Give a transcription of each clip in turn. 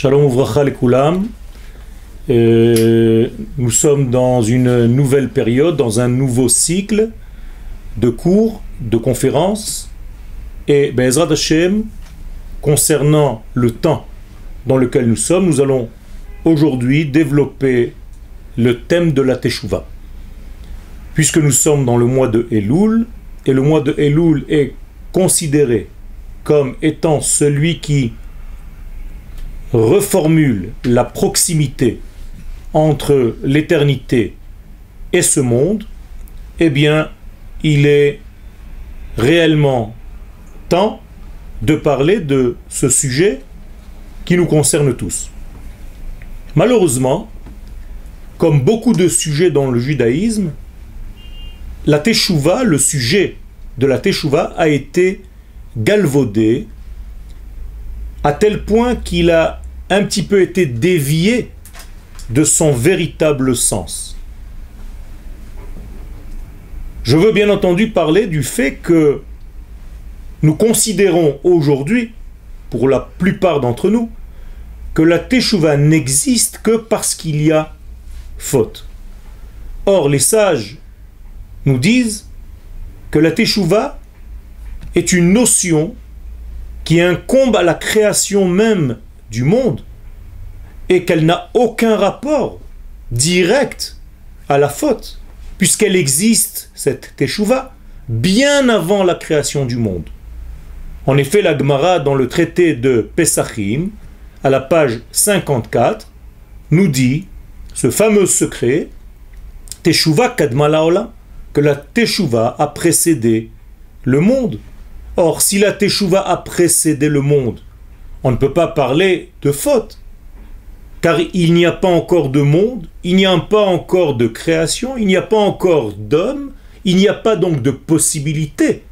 Shalom Uvracha Koulam. Euh, nous sommes dans une nouvelle période, dans un nouveau cycle de cours, de conférences. Et Bezrat Hashem, concernant le temps dans lequel nous sommes, nous allons aujourd'hui développer le thème de la Teshuvah. Puisque nous sommes dans le mois de Elul, et le mois de Elul est considéré comme étant celui qui reformule la proximité entre l'éternité et ce monde, eh bien, il est réellement temps de parler de ce sujet qui nous concerne tous. Malheureusement, comme beaucoup de sujets dans le judaïsme, la teshuva, le sujet de la teshuva a été galvaudé à tel point qu'il a un petit peu été dévié de son véritable sens. Je veux bien entendu parler du fait que nous considérons aujourd'hui, pour la plupart d'entre nous, que la teshuva n'existe que parce qu'il y a faute. Or, les sages nous disent que la teshuva est une notion qui incombe à la création même du monde et qu'elle n'a aucun rapport direct à la faute, puisqu'elle existe, cette teshuva, bien avant la création du monde. En effet, la Gemara, dans le traité de Pesachim, à la page 54, nous dit ce fameux secret, Teshuva kadmalaola, que la Teshuva a précédé le monde. Or, si la Teshuva a précédé le monde, on ne peut pas parler de faute. Car il n'y a pas encore de monde, il n'y a pas encore de création, il n'y a pas encore d'homme, il n'y a pas donc de possibilité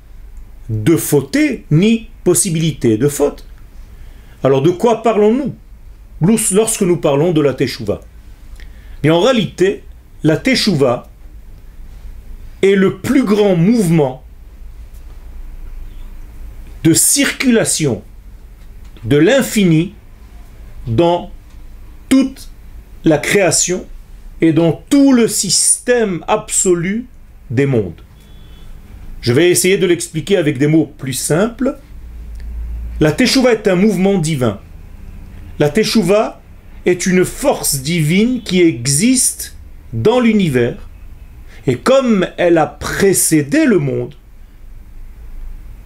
de fauter, ni possibilité de faute. Alors de quoi parlons-nous lorsque nous parlons de la Teshuva? Mais en réalité, la Teshuva est le plus grand mouvement de circulation de l'infini dans toute la création et dans tout le système absolu des mondes. Je vais essayer de l'expliquer avec des mots plus simples. La Teshuvah est un mouvement divin. La Teshuvah est une force divine qui existe dans l'univers. Et comme elle a précédé le monde,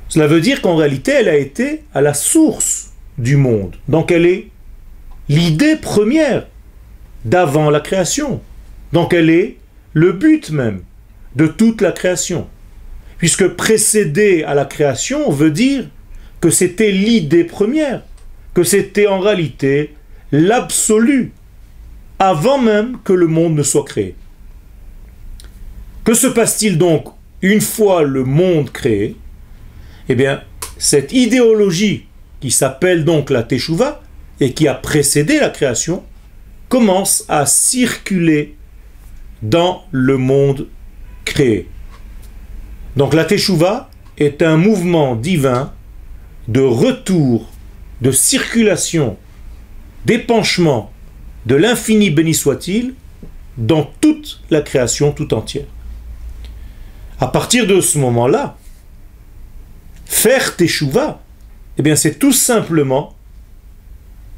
cela veut dire qu'en réalité, elle a été à la source du monde. Donc elle est l'idée première d'avant la création. Donc elle est le but même de toute la création. Puisque précéder à la création veut dire que c'était l'idée première, que c'était en réalité l'absolu, avant même que le monde ne soit créé. Que se passe-t-il donc une fois le monde créé? Eh bien, cette idéologie qui s'appelle donc la Teshuvah et qui a précédé la création commence à circuler dans le monde créé. Donc la Teshuvah est un mouvement divin de retour, de circulation, d'épanchement de l'infini béni soit-il dans toute la création tout entière. À partir de ce moment-là, Faire teshuva, eh bien c'est tout simplement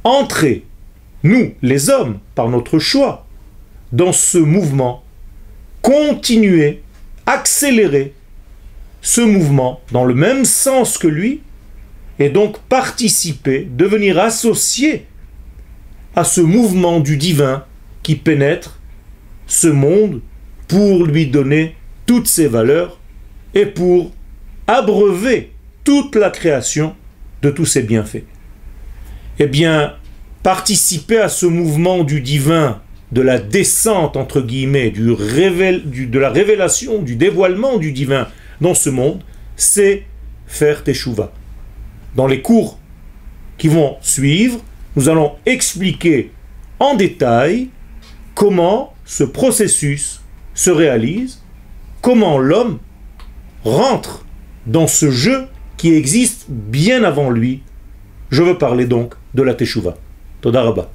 entrer, nous, les hommes, par notre choix, dans ce mouvement, continuer, accélérer ce mouvement dans le même sens que lui, et donc participer, devenir associé à ce mouvement du divin qui pénètre ce monde pour lui donner toutes ses valeurs et pour abreuver toute la création de tous ses bienfaits. Eh bien, participer à ce mouvement du divin, de la descente, entre guillemets, de la révélation, du dévoilement du divin dans ce monde, c'est faire teshuva. Dans les cours qui vont suivre, nous allons expliquer en détail comment ce processus se réalise, comment l'homme rentre dans ce jeu qui existe bien avant lui. Je veux parler donc de la Teshuvah. Toda Rabba.